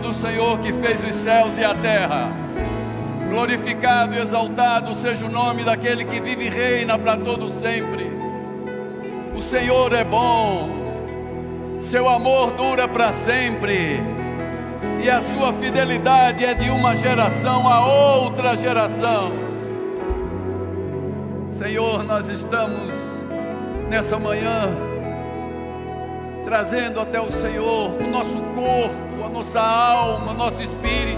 do Senhor que fez os céus e a terra. Glorificado e exaltado seja o nome daquele que vive e reina para todo sempre. O Senhor é bom, seu amor dura para sempre, e a sua fidelidade é de uma geração a outra geração. Senhor, nós estamos nessa manhã trazendo até o Senhor o nosso corpo, a nossa alma, nosso espírito,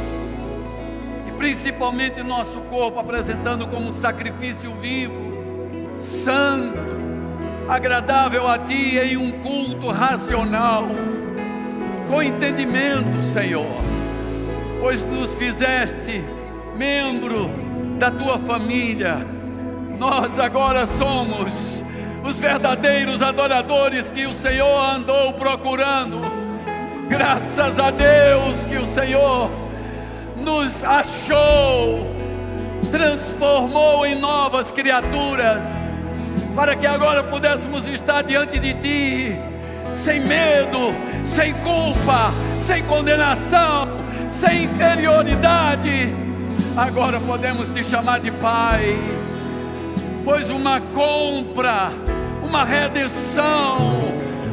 e principalmente nosso corpo apresentando como um sacrifício vivo, santo, agradável a Ti em um culto racional, com entendimento, Senhor, pois nos fizeste membro da Tua família, nós agora somos os verdadeiros adoradores que o Senhor andou procurando. Graças a Deus que o Senhor nos achou, transformou em novas criaturas, para que agora pudéssemos estar diante de Ti, sem medo, sem culpa, sem condenação, sem inferioridade. Agora podemos te chamar de Pai, pois uma compra uma redenção,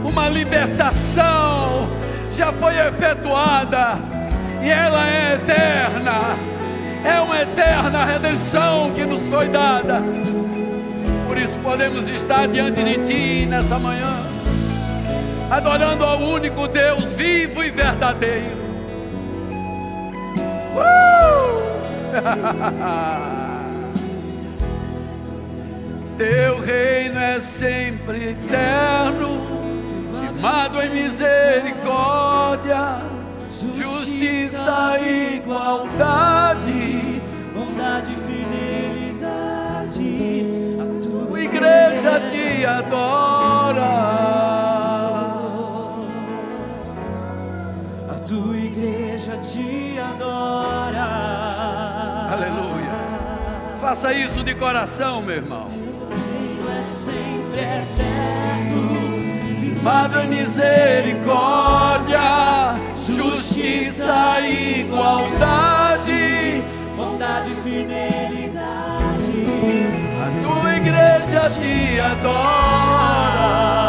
uma libertação já foi efetuada e ela é eterna. É uma eterna redenção que nos foi dada. Por isso podemos estar diante de Ti nessa manhã, adorando ao único Deus vivo e verdadeiro. Uh! Teu reino é sempre eterno, firmado em misericórdia, justiça e igualdade, bondade e fidelidade. A tua igreja te adora. A tua igreja te adora. Aleluia. Faça isso de coração, meu irmão sempre eterno, firmado em misericórdia, justiça e igualdade, bondade e fidelidade. A tua igreja te adora.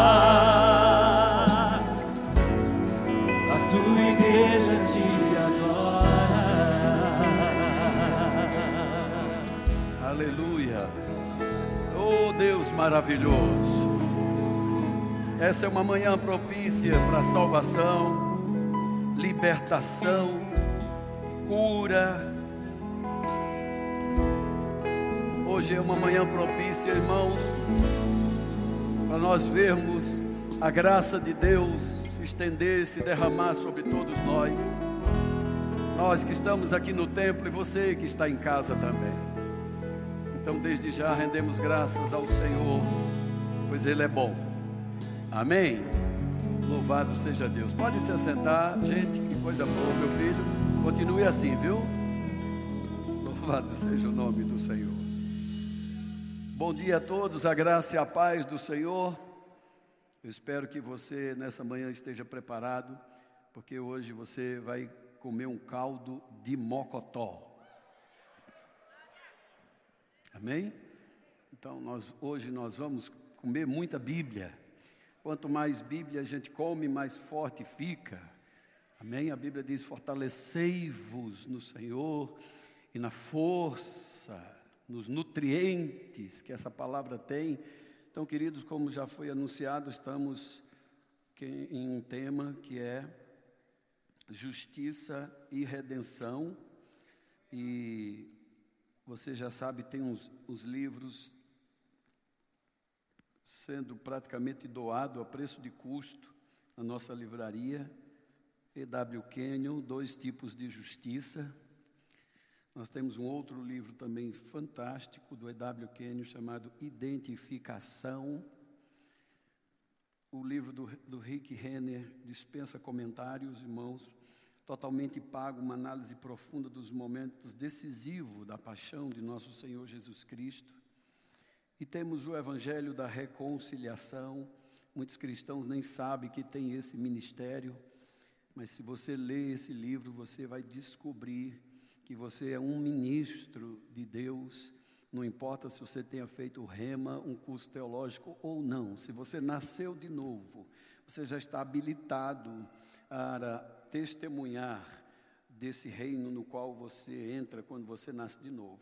Deus maravilhoso. Essa é uma manhã propícia para salvação, libertação, cura. Hoje é uma manhã propícia, irmãos, para nós vermos a graça de Deus se estender, se derramar sobre todos nós. Nós que estamos aqui no templo e você que está em casa também. Então, desde já, rendemos graças ao Senhor, pois Ele é bom. Amém? Louvado seja Deus. Pode se assentar, gente, que coisa boa, meu filho. Continue assim, viu? Louvado seja o nome do Senhor. Bom dia a todos, a graça e a paz do Senhor. Eu espero que você nessa manhã esteja preparado, porque hoje você vai comer um caldo de mocotó. Amém? Então, nós, hoje nós vamos comer muita Bíblia. Quanto mais Bíblia a gente come, mais forte fica. Amém? A Bíblia diz: fortalecei-vos no Senhor e na força, nos nutrientes que essa palavra tem. Então, queridos, como já foi anunciado, estamos em um tema que é justiça e redenção. E você já sabe, tem uns, os livros sendo praticamente doado a preço de custo na nossa livraria. E.W. Kenyon, Dois Tipos de Justiça. Nós temos um outro livro também fantástico do E.W. Kenyon chamado Identificação. O livro do, do Rick Renner dispensa comentários, irmãos totalmente pago, uma análise profunda dos momentos decisivos da paixão de nosso Senhor Jesus Cristo. E temos o Evangelho da Reconciliação. Muitos cristãos nem sabem que tem esse ministério. Mas se você ler esse livro, você vai descobrir que você é um ministro de Deus. Não importa se você tenha feito rema, um curso teológico ou não. Se você nasceu de novo, você já está habilitado para testemunhar desse reino no qual você entra quando você nasce de novo.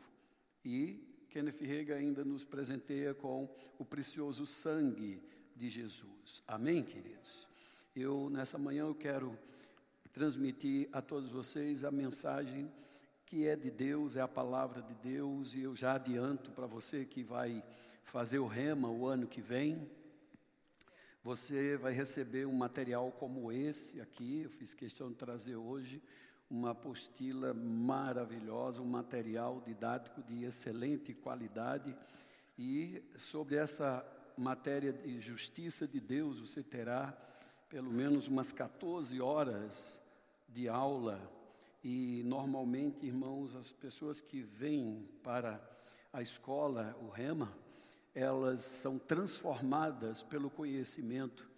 E Kenneth Rega ainda nos presenteia com o precioso sangue de Jesus. Amém, queridos? Eu, nessa manhã, eu quero transmitir a todos vocês a mensagem que é de Deus, é a palavra de Deus, e eu já adianto para você que vai fazer o rema o ano que vem, você vai receber um material como esse aqui, eu fiz questão de trazer hoje, uma apostila maravilhosa, um material didático de excelente qualidade, e sobre essa matéria de justiça de Deus, você terá pelo menos umas 14 horas de aula. E normalmente, irmãos, as pessoas que vêm para a escola, o Rema, elas são transformadas pelo conhecimento.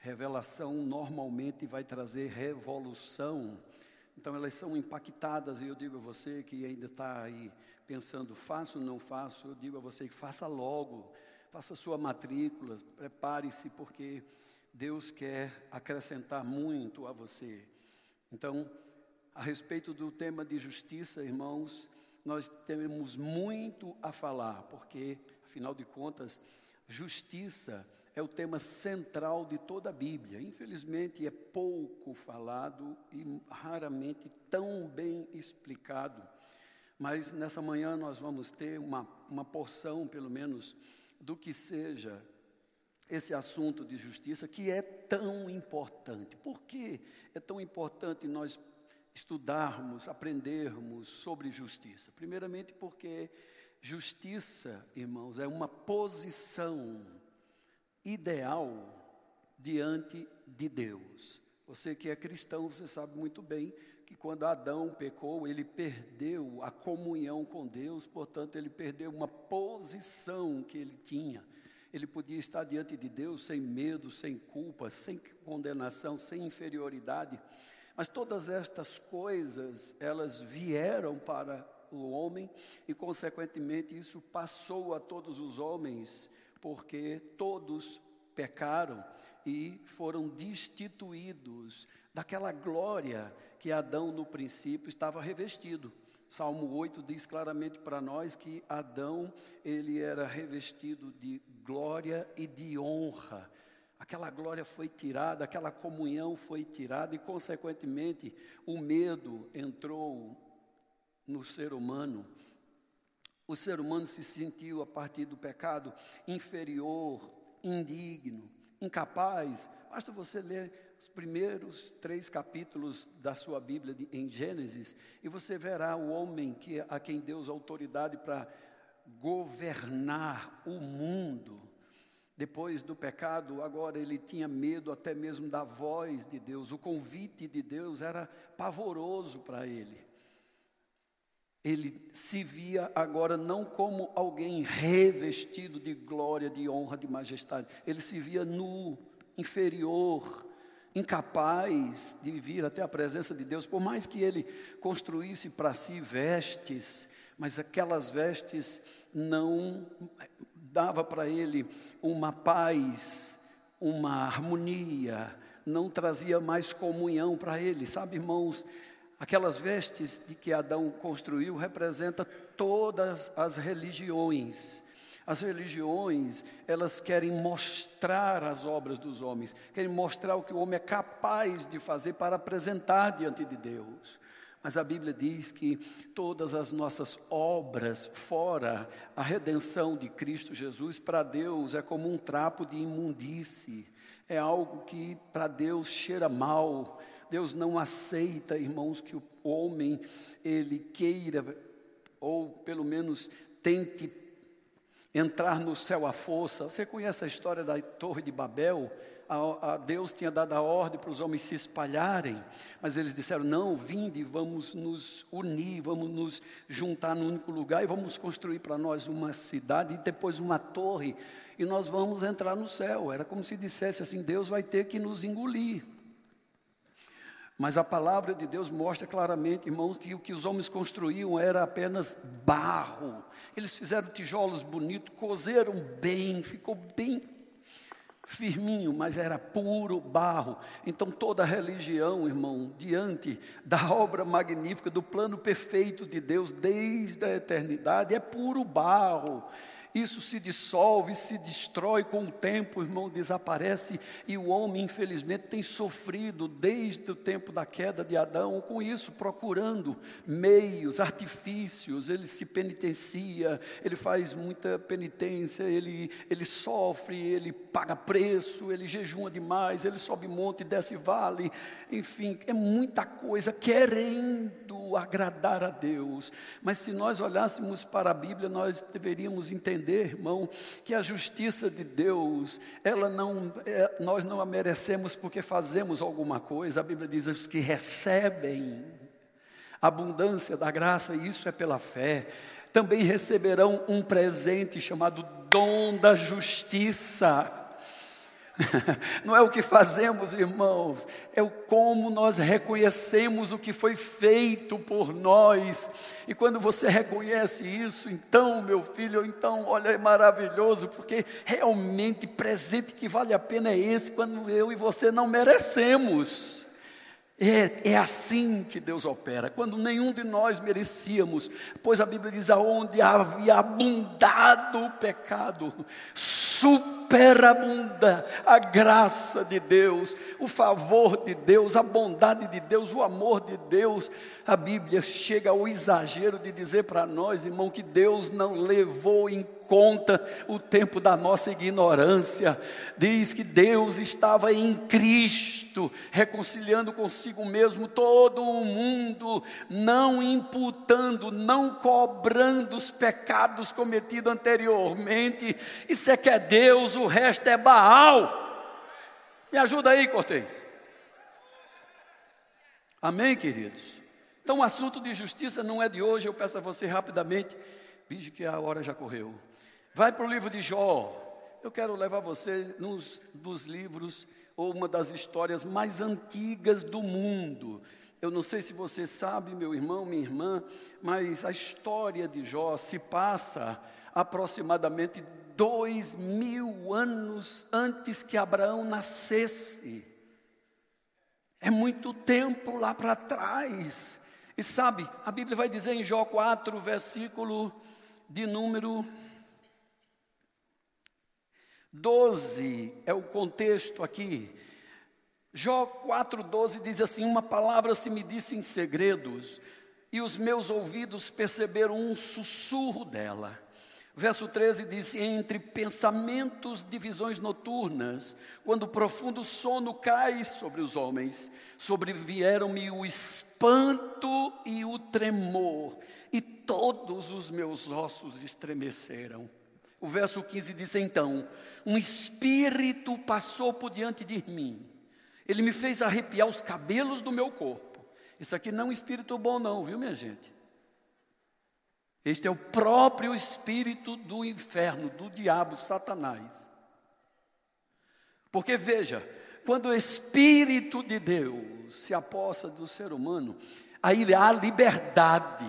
Revelação normalmente vai trazer revolução. Então elas são impactadas, e eu digo a você que ainda está aí pensando, faço ou não faço, eu digo a você que faça logo, faça sua matrícula, prepare-se, porque Deus quer acrescentar muito a você. Então, a respeito do tema de justiça, irmãos, nós temos muito a falar, porque, afinal de contas, justiça é o tema central de toda a Bíblia. Infelizmente, é pouco falado e raramente tão bem explicado. Mas nessa manhã nós vamos ter uma, uma porção, pelo menos, do que seja esse assunto de justiça, que é tão importante. Por que é tão importante nós estudarmos, aprendermos sobre justiça? Primeiramente, porque justiça, irmãos, é uma posição ideal diante de Deus. Você que é cristão, você sabe muito bem que quando Adão pecou, ele perdeu a comunhão com Deus, portanto, ele perdeu uma posição que ele tinha. Ele podia estar diante de Deus sem medo, sem culpa, sem condenação, sem inferioridade. Mas todas estas coisas, elas vieram para o homem e, consequentemente, isso passou a todos os homens, porque todos pecaram e foram destituídos daquela glória que Adão, no princípio, estava revestido. Salmo 8 diz claramente para nós que Adão, ele era revestido de glória e de honra aquela glória foi tirada, aquela comunhão foi tirada e, consequentemente, o medo entrou no ser humano. O ser humano se sentiu, a partir do pecado, inferior, indigno, incapaz. Basta você ler os primeiros três capítulos da sua Bíblia de, em Gênesis e você verá o homem que, a quem Deus autoridade para governar o mundo depois do pecado, agora ele tinha medo até mesmo da voz de Deus, o convite de Deus era pavoroso para ele. Ele se via agora não como alguém revestido de glória, de honra, de majestade, ele se via nu, inferior, incapaz de vir até a presença de Deus, por mais que ele construísse para si vestes, mas aquelas vestes não dava para ele uma paz, uma harmonia, não trazia mais comunhão para ele. Sabe, irmãos, aquelas vestes de que Adão construiu representa todas as religiões. As religiões, elas querem mostrar as obras dos homens, querem mostrar o que o homem é capaz de fazer para apresentar diante de Deus. Mas a Bíblia diz que todas as nossas obras, fora a redenção de Cristo Jesus, para Deus é como um trapo de imundície, é algo que para Deus cheira mal. Deus não aceita, irmãos, que o homem ele queira, ou pelo menos tente entrar no céu à força. Você conhece a história da Torre de Babel? a, a Deus tinha dado a ordem para os homens se espalharem, mas eles disseram: não, vinde, vamos nos unir, vamos nos juntar num único lugar e vamos construir para nós uma cidade e depois uma torre, e nós vamos entrar no céu. Era como se dissesse assim: Deus vai ter que nos engolir. Mas a palavra de Deus mostra claramente, irmãos, que o que os homens construíam era apenas barro. Eles fizeram tijolos bonitos, cozeram bem, ficou bem firminho, mas era puro barro. Então toda religião, irmão, diante da obra magnífica, do plano perfeito de Deus desde a eternidade, é puro barro isso se dissolve, se destrói com o tempo, irmão, desaparece, e o homem, infelizmente, tem sofrido desde o tempo da queda de Adão com isso, procurando meios, artifícios, ele se penitencia, ele faz muita penitência, ele, ele sofre, ele paga preço, ele jejuma demais, ele sobe monte desce vale, enfim, é muita coisa querendo agradar a Deus, mas se nós olhássemos para a Bíblia, nós deveríamos entender entender, irmão, que a justiça de Deus, ela não, é, nós não a merecemos porque fazemos alguma coisa. A Bíblia diz os que recebem abundância da graça, e isso é pela fé, também receberão um presente chamado dom da justiça. Não é o que fazemos, irmãos, é o como nós reconhecemos o que foi feito por nós. E quando você reconhece isso, então, meu filho, então, olha, é maravilhoso, porque realmente presente que vale a pena é esse, quando eu e você não merecemos. É, é assim que Deus opera, quando nenhum de nós merecíamos, pois a Bíblia diz: aonde havia abundado o pecado, superabunda a graça de Deus, o favor de Deus, a bondade de Deus, o amor de Deus. A Bíblia chega ao exagero de dizer para nós, irmão, que Deus não levou em conta o tempo da nossa ignorância. Diz que Deus estava em Cristo, reconciliando consigo mesmo todo o mundo, não imputando, não cobrando os pecados cometidos anteriormente. Isso é que é Deus, o resto é Baal. Me ajuda aí, Cortez. Amém, queridos? Então, o assunto de justiça não é de hoje, eu peço a você rapidamente, vige que a hora já correu. Vai para o livro de Jó. Eu quero levar você nos dos livros ou uma das histórias mais antigas do mundo. Eu não sei se você sabe, meu irmão, minha irmã, mas a história de Jó se passa aproximadamente dois mil anos antes que Abraão nascesse. É muito tempo lá para trás. E sabe, a Bíblia vai dizer em Jó 4, versículo de número 12 é o contexto aqui. Jó 4,12 diz assim: Uma palavra se me disse em segredos, e os meus ouvidos perceberam um sussurro dela. Verso 13 diz: Entre pensamentos de visões noturnas, quando o profundo sono cai sobre os homens, sobrevieram-me o espanto e o tremor, e todos os meus ossos estremeceram. O verso 15 diz: Então, um espírito passou por diante de mim. Ele me fez arrepiar os cabelos do meu corpo. Isso aqui não é um espírito bom, não, viu, minha gente? Este é o próprio espírito do inferno, do diabo, Satanás. Porque veja, quando o espírito de Deus se aposta do ser humano, aí há liberdade,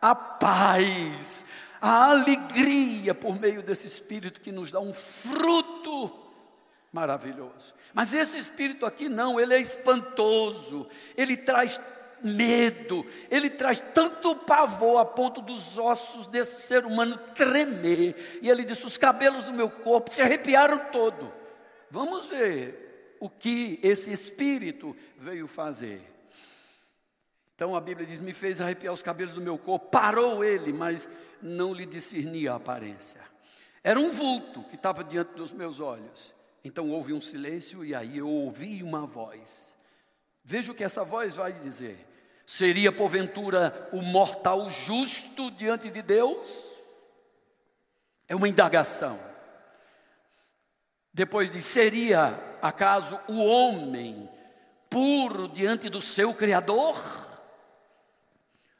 a paz, a alegria por meio desse Espírito que nos dá um fruto maravilhoso. Mas esse Espírito aqui não, ele é espantoso, ele traz medo, ele traz tanto pavor a ponto dos ossos desse ser humano tremer. E ele disse: os cabelos do meu corpo se arrepiaram todo. Vamos ver o que esse Espírito veio fazer. Então a Bíblia diz: me fez arrepiar os cabelos do meu corpo, parou ele, mas não lhe discernia a aparência. Era um vulto que estava diante dos meus olhos. Então houve um silêncio e aí eu ouvi uma voz. Veja o que essa voz vai dizer. Seria porventura o mortal justo diante de Deus? É uma indagação. Depois diz: seria acaso o homem puro diante do seu Criador?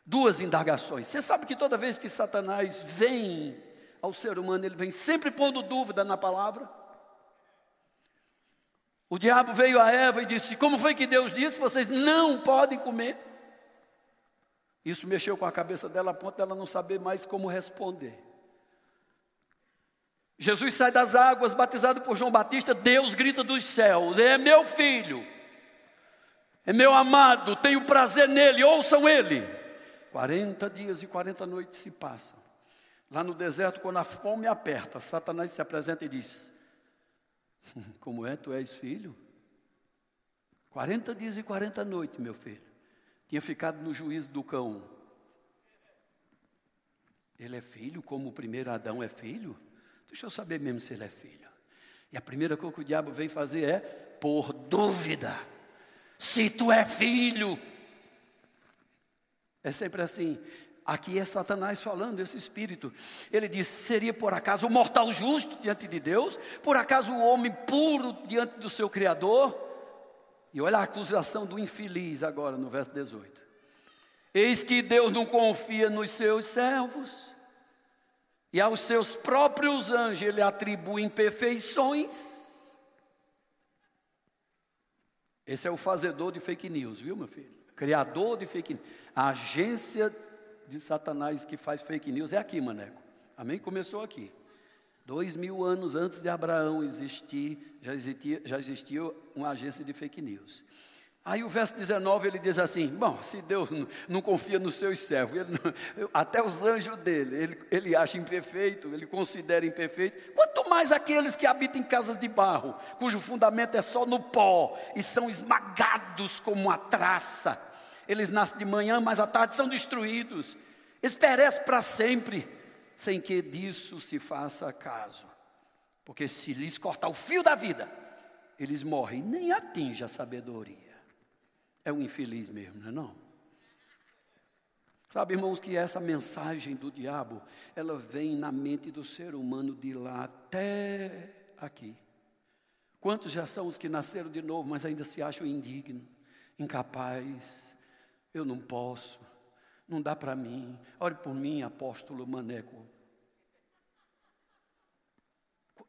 duas indagações. Você sabe que toda vez que Satanás vem ao ser humano, ele vem sempre pondo dúvida na palavra. O diabo veio a Eva e disse: Como foi que Deus disse? Vocês não podem comer. Isso mexeu com a cabeça dela a ponto dela não saber mais como responder. Jesus sai das águas, batizado por João Batista, Deus grita dos céus: É meu filho, é meu amado, tenho prazer nele, ouçam ele. 40 dias e 40 noites se passam. Lá no deserto, quando a fome aperta, Satanás se apresenta e diz: Como é, tu és filho? 40 dias e 40 noites, meu filho. Tinha ficado no juízo do cão. Ele é filho, como o primeiro Adão é filho? Deixa eu saber mesmo se ele é filho. E a primeira coisa que o diabo vem fazer é por dúvida. Se tu é filho. É sempre assim. Aqui é Satanás falando, esse espírito. Ele diz: seria por acaso o mortal justo diante de Deus? Por acaso o homem puro diante do seu Criador? E olha a acusação do infeliz agora no verso 18. Eis que Deus não confia nos seus servos, e aos seus próprios anjos ele atribui imperfeições. Esse é o fazedor de fake news, viu, meu filho? Criador de fake news. A agência de Satanás que faz fake news é aqui, maneco. Amém? Começou aqui. Dois mil anos antes de Abraão existir, já existia, já existia uma agência de fake news. Aí o verso 19 ele diz assim: Bom, se Deus não confia nos seus servos, não, até os anjos dele, ele, ele acha imperfeito, ele considera imperfeito, quanto mais aqueles que habitam em casas de barro, cujo fundamento é só no pó e são esmagados como uma traça. Eles nascem de manhã, mas à tarde são destruídos. Eles perecem para sempre, sem que disso se faça caso. Porque se lhes cortar o fio da vida, eles morrem, nem atinge a sabedoria. É um infeliz mesmo, não é não? Sabe, irmãos, que essa mensagem do diabo, ela vem na mente do ser humano de lá até aqui. Quantos já são os que nasceram de novo, mas ainda se acham indignos, incapazes? Eu não posso, não dá para mim. Ore por mim, apóstolo Maneco.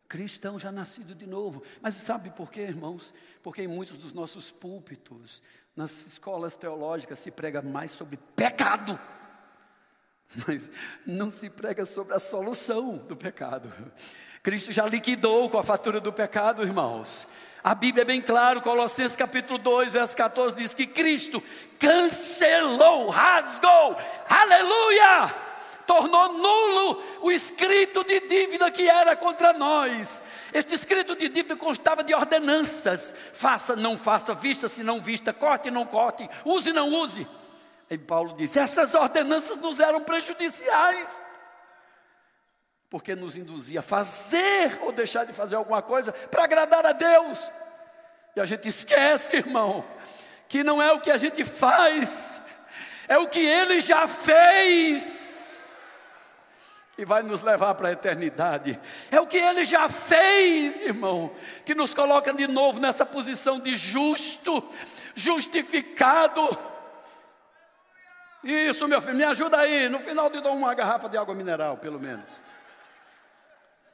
Cristão já nascido de novo. Mas sabe por quê, irmãos? Porque em muitos dos nossos púlpitos nas escolas teológicas se prega mais sobre pecado, mas não se prega sobre a solução do pecado. Cristo já liquidou com a fatura do pecado, irmãos. A Bíblia é bem claro, Colossenses capítulo 2, verso 14 diz que Cristo cancelou, rasgou, aleluia! tornou nulo o escrito de dívida que era contra nós. Este escrito de dívida constava de ordenanças: faça, não faça, vista, se não vista, corte, não corte, use, não use. E Paulo disse: essas ordenanças nos eram prejudiciais, porque nos induzia a fazer ou deixar de fazer alguma coisa para agradar a Deus. E a gente esquece, irmão, que não é o que a gente faz, é o que ele já fez que vai nos levar para a eternidade. É o que ele já fez, irmão, que nos coloca de novo nessa posição de justo, justificado. Isso, meu filho, me ajuda aí. No final de dou uma garrafa de água mineral, pelo menos.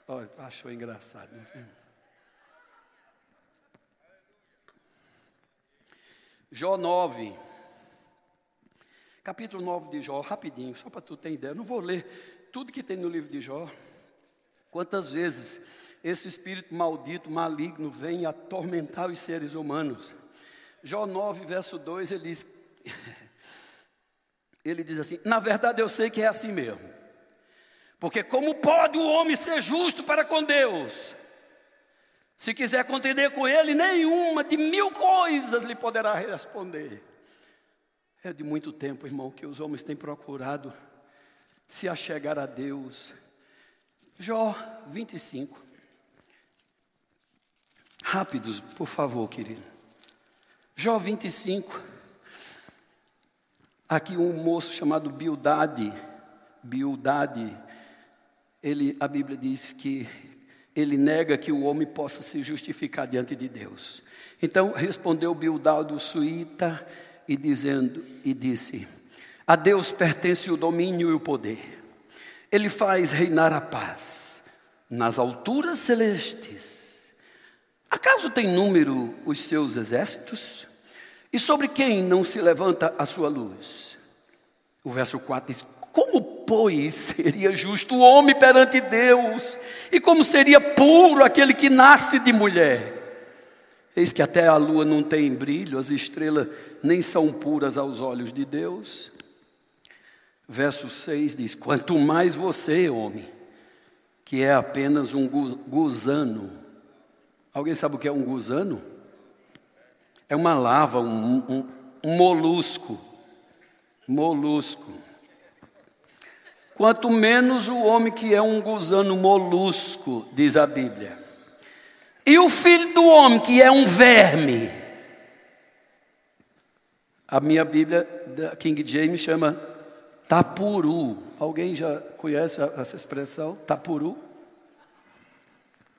Olha, achou engraçado, meu filho. Jó 9. Capítulo 9 de Jó, rapidinho, só para tu ter ideia. Eu não vou ler tudo que tem no livro de Jó. Quantas vezes esse espírito maldito, maligno, vem atormentar os seres humanos. Jó 9, verso 2, ele diz, ele diz assim: Na verdade eu sei que é assim mesmo. Porque como pode o homem ser justo para com Deus? Se quiser contender com ele, nenhuma de mil coisas lhe poderá responder. É de muito tempo, irmão, que os homens têm procurado se achegar a Deus. Jó 25. Rápidos, por favor, querido. Jó 25. Aqui um moço chamado Bildade, Bildade, ele, a Bíblia diz que ele nega que o homem possa se justificar diante de Deus. Então respondeu Bildade o suíta e dizendo e disse: a Deus pertence o domínio e o poder. Ele faz reinar a paz nas alturas celestes. Acaso tem número os seus exércitos? E sobre quem não se levanta a sua luz? O verso 4 diz: Como, pois, seria justo o homem perante Deus? E como seria puro aquele que nasce de mulher? Eis que até a lua não tem brilho, as estrelas nem são puras aos olhos de Deus. Verso 6 diz: Quanto mais você, homem, que é apenas um gusano. Alguém sabe o que é um gusano? É uma lava, um, um, um molusco. Molusco. Quanto menos o homem que é um gusano molusco, diz a Bíblia. E o filho do homem que é um verme. A minha Bíblia, da King James, chama Tapuru. Alguém já conhece essa expressão? Tapuru?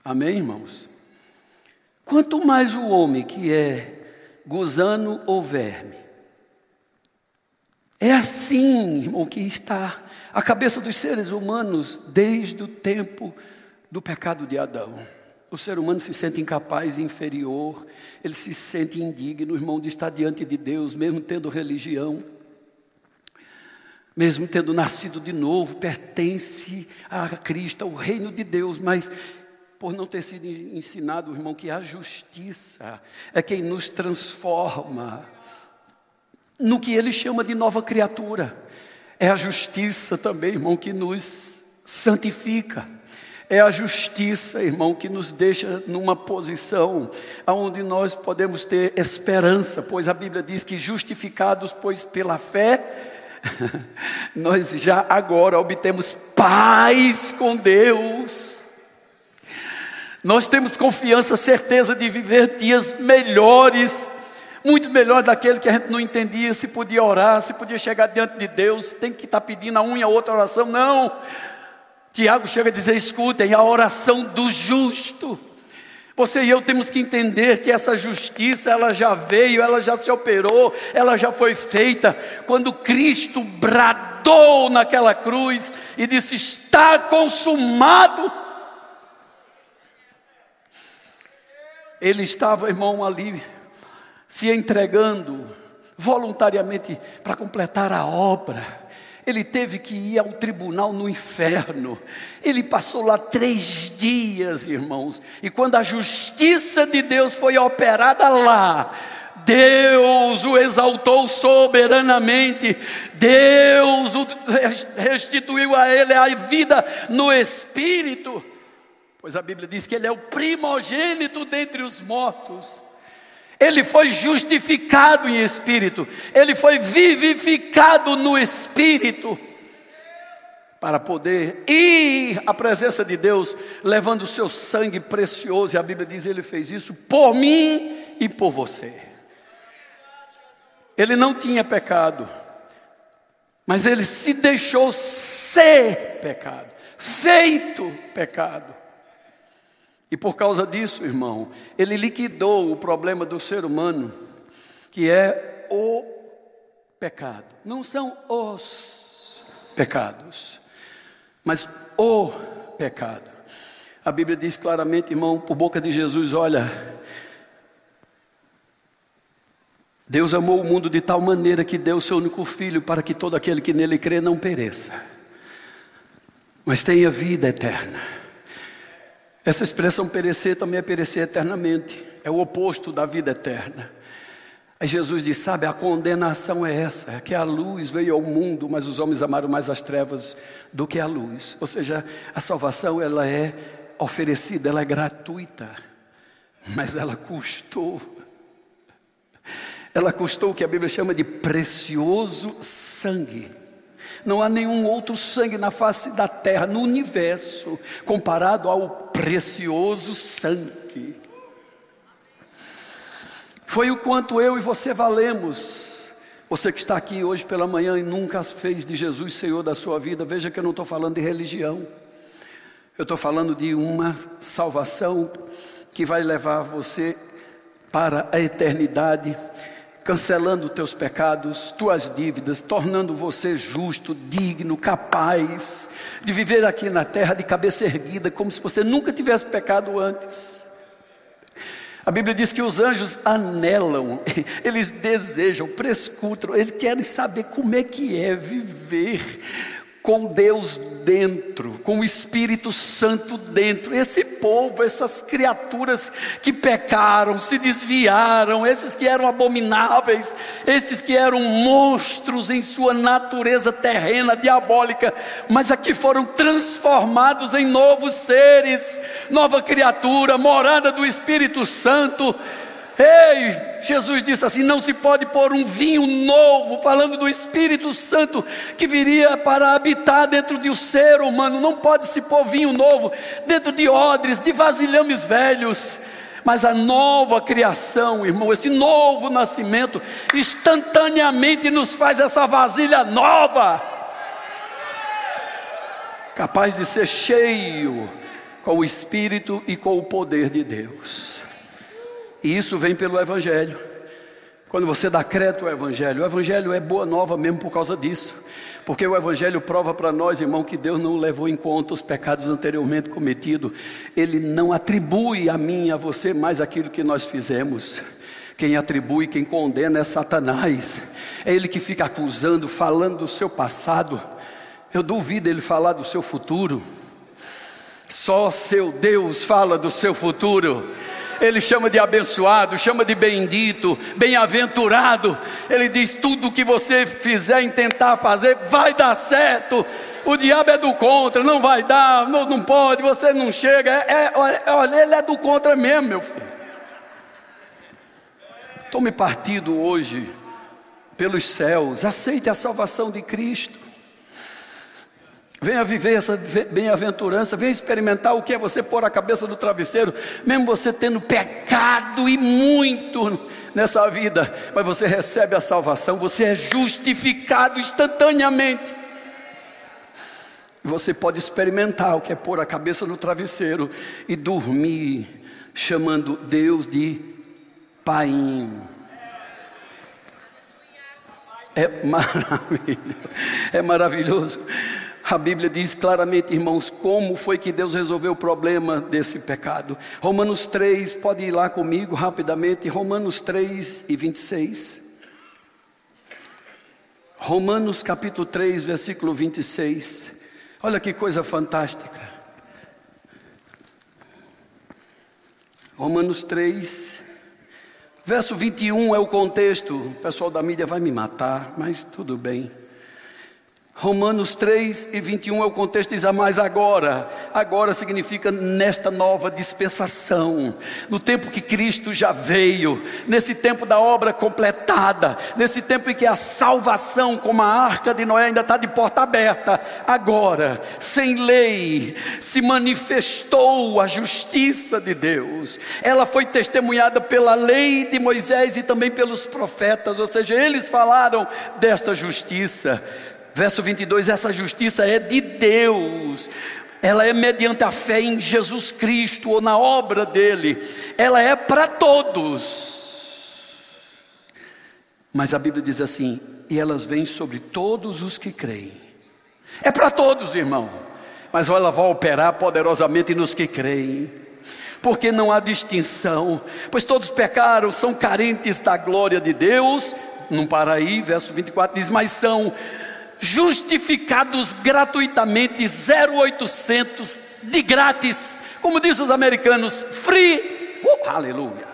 Amém, irmãos? Quanto mais o homem que é gusano ou verme, é assim, irmão, que está a cabeça dos seres humanos desde o tempo do pecado de Adão. O ser humano se sente incapaz, inferior, ele se sente indigno, irmão, de estar diante de Deus, mesmo tendo religião mesmo tendo nascido de novo, pertence a Cristo, ao reino de Deus, mas por não ter sido ensinado, irmão, que a justiça é quem nos transforma no que ele chama de nova criatura. É a justiça também, irmão, que nos santifica. É a justiça, irmão, que nos deixa numa posição onde nós podemos ter esperança, pois a Bíblia diz que justificados, pois pela fé, nós já agora obtemos paz com Deus. Nós temos confiança, certeza de viver dias melhores, muito melhor daquele que a gente não entendia se podia orar, se podia chegar diante de Deus, tem que estar pedindo a uma e a outra oração. Não. Tiago chega a dizer: escutem, a oração do justo você e eu temos que entender que essa justiça, ela já veio, ela já se operou, ela já foi feita. Quando Cristo bradou naquela cruz e disse: Está consumado. Ele estava, irmão, ali, se entregando voluntariamente para completar a obra ele teve que ir ao tribunal no inferno. Ele passou lá três dias, irmãos. E quando a justiça de Deus foi operada lá, Deus o exaltou soberanamente, Deus o restituiu a ele a vida no espírito, pois a Bíblia diz que ele é o primogênito dentre os mortos. Ele foi justificado em espírito, ele foi vivificado no espírito, para poder ir à presença de Deus, levando o seu sangue precioso, e a Bíblia diz: ele fez isso por mim e por você. Ele não tinha pecado, mas ele se deixou ser pecado, feito pecado. E por causa disso, irmão, ele liquidou o problema do ser humano, que é o pecado. Não são os pecados, mas o pecado. A Bíblia diz claramente, irmão, por boca de Jesus: olha, Deus amou o mundo de tal maneira que deu o seu único filho para que todo aquele que nele crê não pereça, mas tenha vida eterna. Essa expressão perecer também é perecer eternamente, é o oposto da vida eterna. Aí Jesus diz: Sabe, a condenação é essa, é que a luz veio ao mundo, mas os homens amaram mais as trevas do que a luz. Ou seja, a salvação ela é oferecida, ela é gratuita, mas ela custou. Ela custou o que a Bíblia chama de precioso sangue. Não há nenhum outro sangue na face da terra, no universo, comparado ao precioso sangue. Foi o quanto eu e você valemos. Você que está aqui hoje pela manhã e nunca fez de Jesus Senhor da sua vida, veja que eu não estou falando de religião, eu estou falando de uma salvação que vai levar você para a eternidade cancelando teus pecados, tuas dívidas, tornando você justo, digno, capaz de viver aqui na terra de cabeça erguida, como se você nunca tivesse pecado antes. A Bíblia diz que os anjos anelam, eles desejam, prescrutam, eles querem saber como é que é viver com Deus dentro, com o Espírito Santo dentro. Esse povo, essas criaturas que pecaram, se desviaram, esses que eram abomináveis, esses que eram monstros em sua natureza terrena, diabólica, mas aqui foram transformados em novos seres, nova criatura, morada do Espírito Santo Ei, Jesus disse assim: não se pode pôr um vinho novo, falando do Espírito Santo que viria para habitar dentro de um ser humano. Não pode se pôr vinho novo dentro de odres, de vasilhames velhos. Mas a nova criação, irmão, esse novo nascimento, instantaneamente nos faz essa vasilha nova, capaz de ser cheio com o Espírito e com o poder de Deus. E isso vem pelo Evangelho. Quando você dá crédito ao Evangelho, o Evangelho é boa nova mesmo por causa disso. Porque o Evangelho prova para nós, irmão, que Deus não levou em conta os pecados anteriormente cometidos. Ele não atribui a mim e a você mais aquilo que nós fizemos. Quem atribui, quem condena é Satanás. É ele que fica acusando, falando do seu passado. Eu duvido ele falar do seu futuro. Só seu Deus fala do seu futuro. Ele chama de abençoado, chama de bendito, bem-aventurado. Ele diz: tudo que você fizer em tentar fazer vai dar certo. O diabo é do contra, não vai dar, não, não pode, você não chega. É, é, olha, ele é do contra mesmo, meu filho. Tome partido hoje pelos céus, aceite a salvação de Cristo. Venha viver essa bem-aventurança, venha experimentar o que é você pôr a cabeça no travesseiro, mesmo você tendo pecado e muito nessa vida, mas você recebe a salvação, você é justificado instantaneamente. Você pode experimentar o que é pôr a cabeça no travesseiro e dormir, chamando Deus de Pai. É maravilhoso, é maravilhoso. A Bíblia diz claramente, irmãos, como foi que Deus resolveu o problema desse pecado. Romanos 3, pode ir lá comigo rapidamente, Romanos 3 e 26. Romanos capítulo 3, versículo 26. Olha que coisa fantástica. Romanos 3, verso 21 é o contexto. O pessoal da mídia vai me matar, mas tudo bem. Romanos 3 e 21 é o contexto, diz: a mais agora. Agora significa nesta nova dispensação, no tempo que Cristo já veio, nesse tempo da obra completada, nesse tempo em que a salvação, como a arca de Noé, ainda está de porta aberta. Agora, sem lei, se manifestou a justiça de Deus. Ela foi testemunhada pela lei de Moisés e também pelos profetas, ou seja, eles falaram desta justiça. Verso 22: essa justiça é de Deus, ela é mediante a fé em Jesus Cristo ou na obra dele, ela é para todos. Mas a Bíblia diz assim: e elas vêm sobre todos os que creem. É para todos, irmão, mas ela vai operar poderosamente nos que creem porque não há distinção, pois todos pecaram, são carentes da glória de Deus. Não para aí, verso 24 diz: Mas são justificados gratuitamente, 0800 de grátis, como diz os americanos, free, uh, aleluia.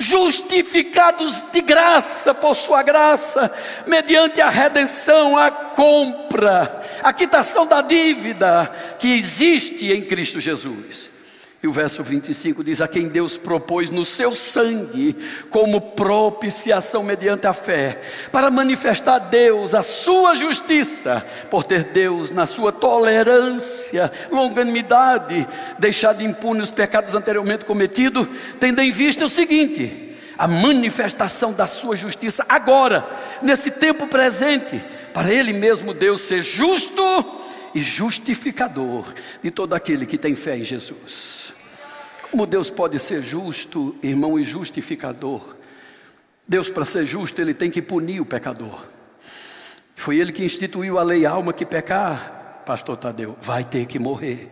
Justificados de graça por sua graça, mediante a redenção, a compra, a quitação da dívida que existe em Cristo Jesus. E o verso 25 diz: A quem Deus propôs no seu sangue, como propiciação mediante a fé, para manifestar a Deus a sua justiça, por ter Deus, na sua tolerância, longanimidade, deixado impunes os pecados anteriormente cometidos, tendo em vista o seguinte: a manifestação da sua justiça agora, nesse tempo presente, para Ele mesmo Deus ser justo e justificador de todo aquele que tem fé em Jesus. Como Deus pode ser justo, irmão, e justificador? Deus, para ser justo, ele tem que punir o pecador. Foi ele que instituiu a lei: alma que pecar, Pastor Tadeu, vai ter que morrer.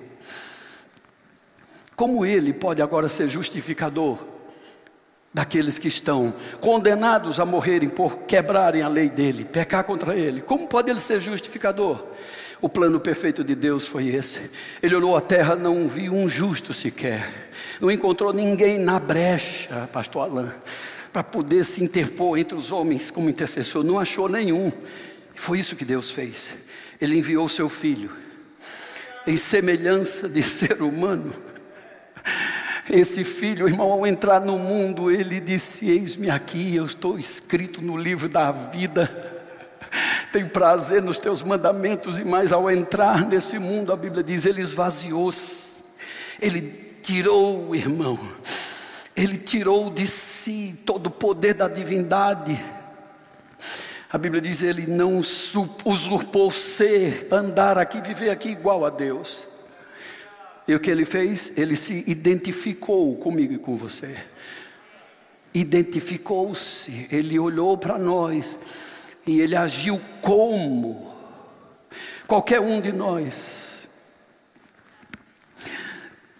Como ele pode agora ser justificador daqueles que estão condenados a morrerem por quebrarem a lei dele, pecar contra ele? Como pode ele ser justificador? O plano perfeito de Deus foi esse. Ele olhou a terra, não viu um justo sequer, não encontrou ninguém na brecha, Pastor Alain, para poder se interpor entre os homens como intercessor, não achou nenhum. Foi isso que Deus fez. Ele enviou seu filho, em semelhança de ser humano esse filho, irmão, ao entrar no mundo, ele disse: Eis-me aqui, eu estou escrito no livro da vida. Tenho prazer nos teus mandamentos, e mais ao entrar nesse mundo, a Bíblia diz: ele esvaziou-se, ele tirou, irmão, ele tirou de si todo o poder da divindade. A Bíblia diz: ele não usurpou ser, andar aqui, viver aqui igual a Deus. E o que ele fez? Ele se identificou comigo e com você. Identificou-se, ele olhou para nós e ele agiu como qualquer um de nós.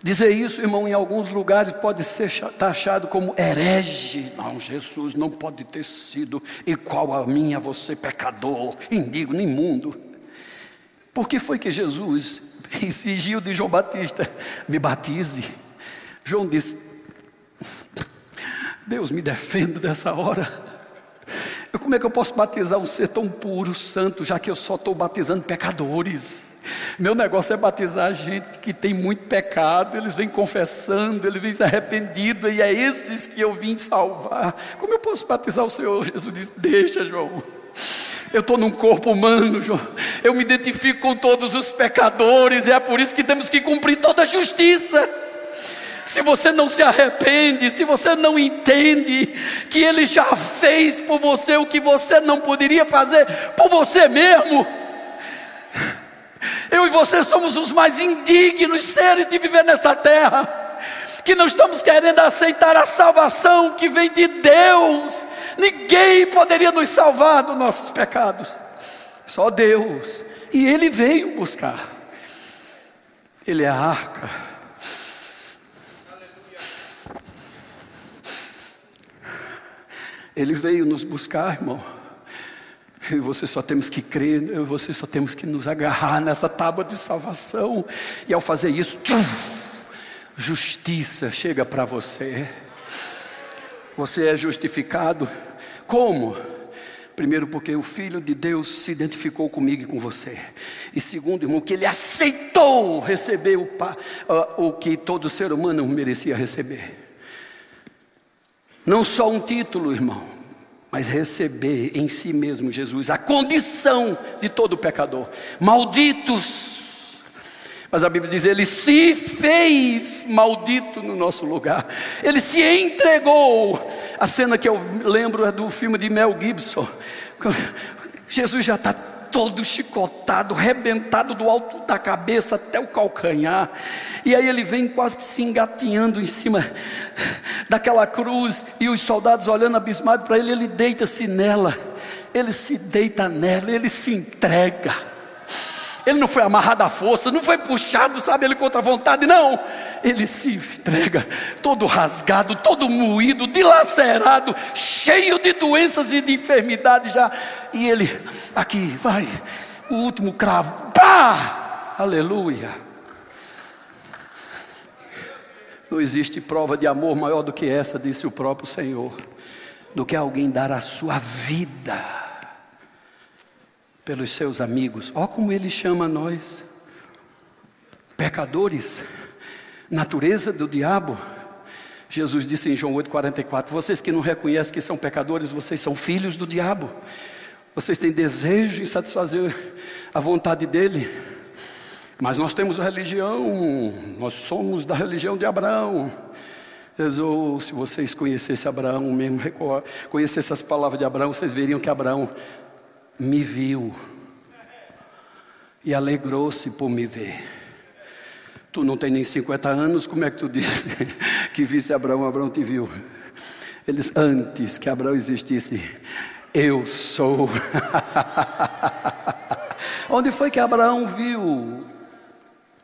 Dizer isso, irmão, em alguns lugares pode ser taxado como herege. Não, Jesus não pode ter sido igual a mim, a você, pecador, indigno, imundo. Por que foi que Jesus exigiu de João Batista: me batize. João disse: Deus me defenda dessa hora. Eu, como é que eu posso batizar um ser tão puro, santo, já que eu só estou batizando pecadores? Meu negócio é batizar gente que tem muito pecado, eles vêm confessando, eles vêm arrependidos, e é esses que eu vim salvar. Como eu posso batizar o Senhor? Jesus disse: Deixa, João. Eu estou num corpo humano, João. Eu me identifico com todos os pecadores, e é por isso que temos que cumprir toda a justiça. Se você não se arrepende, se você não entende que Ele já fez por você o que você não poderia fazer por você mesmo, eu e você somos os mais indignos seres de viver nessa terra que não estamos querendo aceitar a salvação que vem de Deus. Ninguém poderia nos salvar dos nossos pecados, só Deus. E Ele veio buscar, Ele é a arca. Ele veio nos buscar, irmão. E você só temos que crer, eu e você só temos que nos agarrar nessa tábua de salvação. E ao fazer isso, tchum, justiça chega para você. Você é justificado como? Primeiro, porque o Filho de Deus se identificou comigo e com você. E segundo, irmão, que ele aceitou receber o, uh, o que todo ser humano merecia receber. Não só um título, irmão, mas receber em si mesmo Jesus a condição de todo pecador. Malditos mas a Bíblia diz: Ele se fez maldito no nosso lugar, Ele se entregou. A cena que eu lembro é do filme de Mel Gibson. Jesus já está todo chicotado, rebentado do alto da cabeça até o calcanhar. E aí ele vem quase que se engatinhando em cima daquela cruz, e os soldados olhando abismados para ele, ele deita-se nela. Ele se deita nela, ele se entrega. Ele não foi amarrado à força, não foi puxado, sabe, ele contra a vontade, não. Ele se entrega, todo rasgado, todo moído, dilacerado, cheio de doenças e de enfermidades já. E ele, aqui, vai, o último cravo, pá! Aleluia. Não existe prova de amor maior do que essa, disse o próprio Senhor, do que alguém dar a sua vida pelos seus amigos. Ó como ele chama nós, pecadores, natureza do diabo. Jesus disse em João 8,44: Vocês que não reconhecem que são pecadores, vocês são filhos do diabo. Vocês têm desejo em satisfazer a vontade dele. Mas nós temos religião, nós somos da religião de Abraão. Ou se vocês conhecessem Abraão mesmo, conhecessem as palavras de Abraão, vocês veriam que Abraão me viu e alegrou-se por me ver. Tu não tem nem 50 anos, como é que tu disse que visse Abraão, Abraão te viu? Eles, antes que Abraão existisse, eu sou. Onde foi que Abraão viu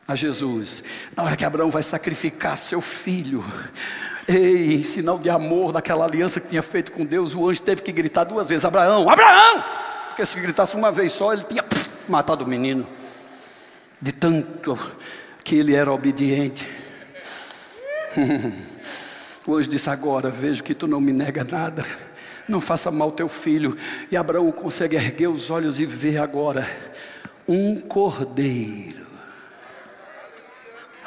a Jesus. Na hora que Abraão vai sacrificar seu filho, Ei, em sinal de amor daquela aliança que tinha feito com Deus, o anjo teve que gritar duas vezes: Abraão, Abraão! Porque se gritasse uma vez só, ele tinha matado o menino. De tanto que ele era obediente. anjo disse: Agora vejo que tu não me nega nada. Não faça mal teu filho. E Abraão consegue erguer os olhos e ver agora um cordeiro.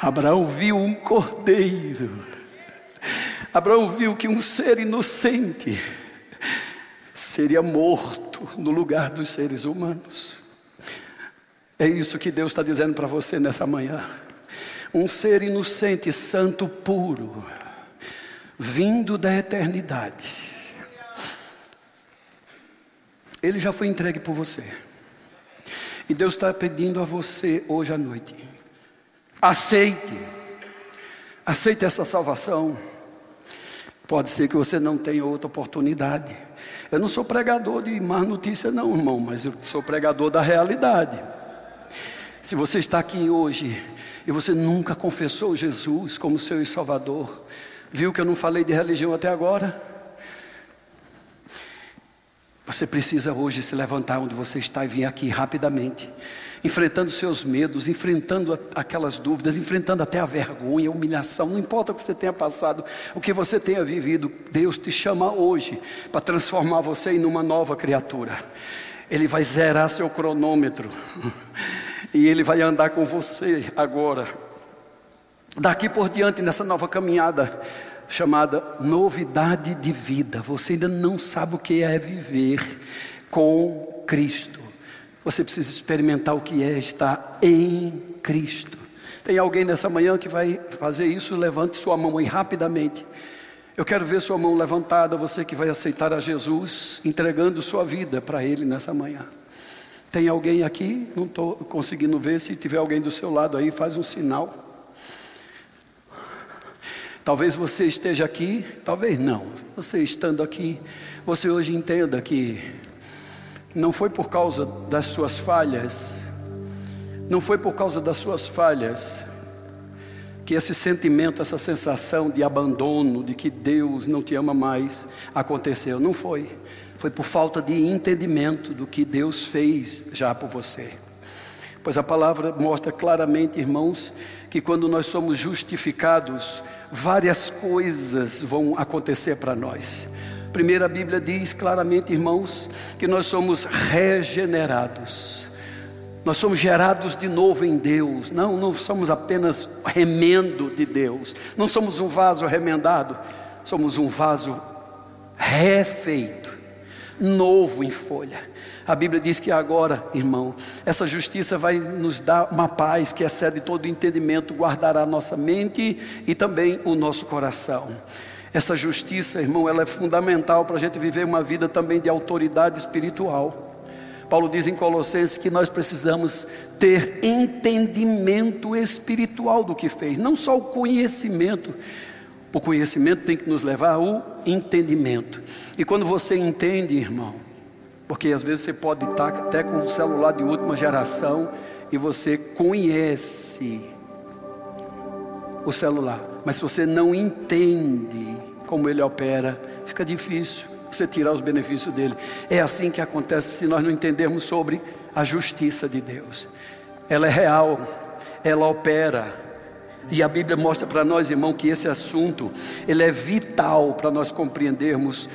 Abraão viu um cordeiro Abraão viu que um ser inocente seria morto no lugar dos seres humanos. É isso que Deus está dizendo para você nessa manhã. Um ser inocente, santo, puro, vindo da eternidade. Ele já foi entregue por você. E Deus está pedindo a você hoje à noite: aceite, aceite essa salvação. Pode ser que você não tenha outra oportunidade. Eu não sou pregador de má notícia, não, irmão, mas eu sou pregador da realidade. Se você está aqui hoje e você nunca confessou Jesus como seu Salvador, viu que eu não falei de religião até agora? Você precisa hoje se levantar onde você está e vir aqui rapidamente enfrentando seus medos, enfrentando aquelas dúvidas, enfrentando até a vergonha, a humilhação, não importa o que você tenha passado, o que você tenha vivido, Deus te chama hoje para transformar você em uma nova criatura. Ele vai zerar seu cronômetro e ele vai andar com você agora. Daqui por diante nessa nova caminhada chamada novidade de vida. Você ainda não sabe o que é viver com Cristo. Você precisa experimentar o que é estar em Cristo. Tem alguém nessa manhã que vai fazer isso? Levante sua mão aí rapidamente. Eu quero ver sua mão levantada, você que vai aceitar a Jesus, entregando sua vida para Ele nessa manhã. Tem alguém aqui? Não estou conseguindo ver. Se tiver alguém do seu lado aí, faz um sinal. Talvez você esteja aqui, talvez não. Você estando aqui, você hoje entenda que não foi por causa das suas falhas, não foi por causa das suas falhas que esse sentimento, essa sensação de abandono, de que Deus não te ama mais, aconteceu. Não foi. Foi por falta de entendimento do que Deus fez já por você. Pois a palavra mostra claramente, irmãos, que quando nós somos justificados, várias coisas vão acontecer para nós. Primeiro, a Bíblia diz claramente, irmãos, que nós somos regenerados. Nós somos gerados de novo em Deus. Não, não somos apenas remendo de Deus. Não somos um vaso remendado. Somos um vaso refeito, novo em folha. A Bíblia diz que agora, irmão, essa justiça vai nos dar uma paz que excede todo entendimento, guardará nossa mente e também o nosso coração. Essa justiça, irmão, ela é fundamental para a gente viver uma vida também de autoridade espiritual. Paulo diz em Colossenses que nós precisamos ter entendimento espiritual do que fez, não só o conhecimento. O conhecimento tem que nos levar ao entendimento. E quando você entende, irmão, porque às vezes você pode estar até com um celular de última geração e você conhece o celular, mas se você não entende como ele opera, fica difícil você tirar os benefícios dele. É assim que acontece se nós não entendermos sobre a justiça de Deus. Ela é real, ela opera. E a Bíblia mostra para nós, irmão, que esse assunto ele é vital para nós compreendermos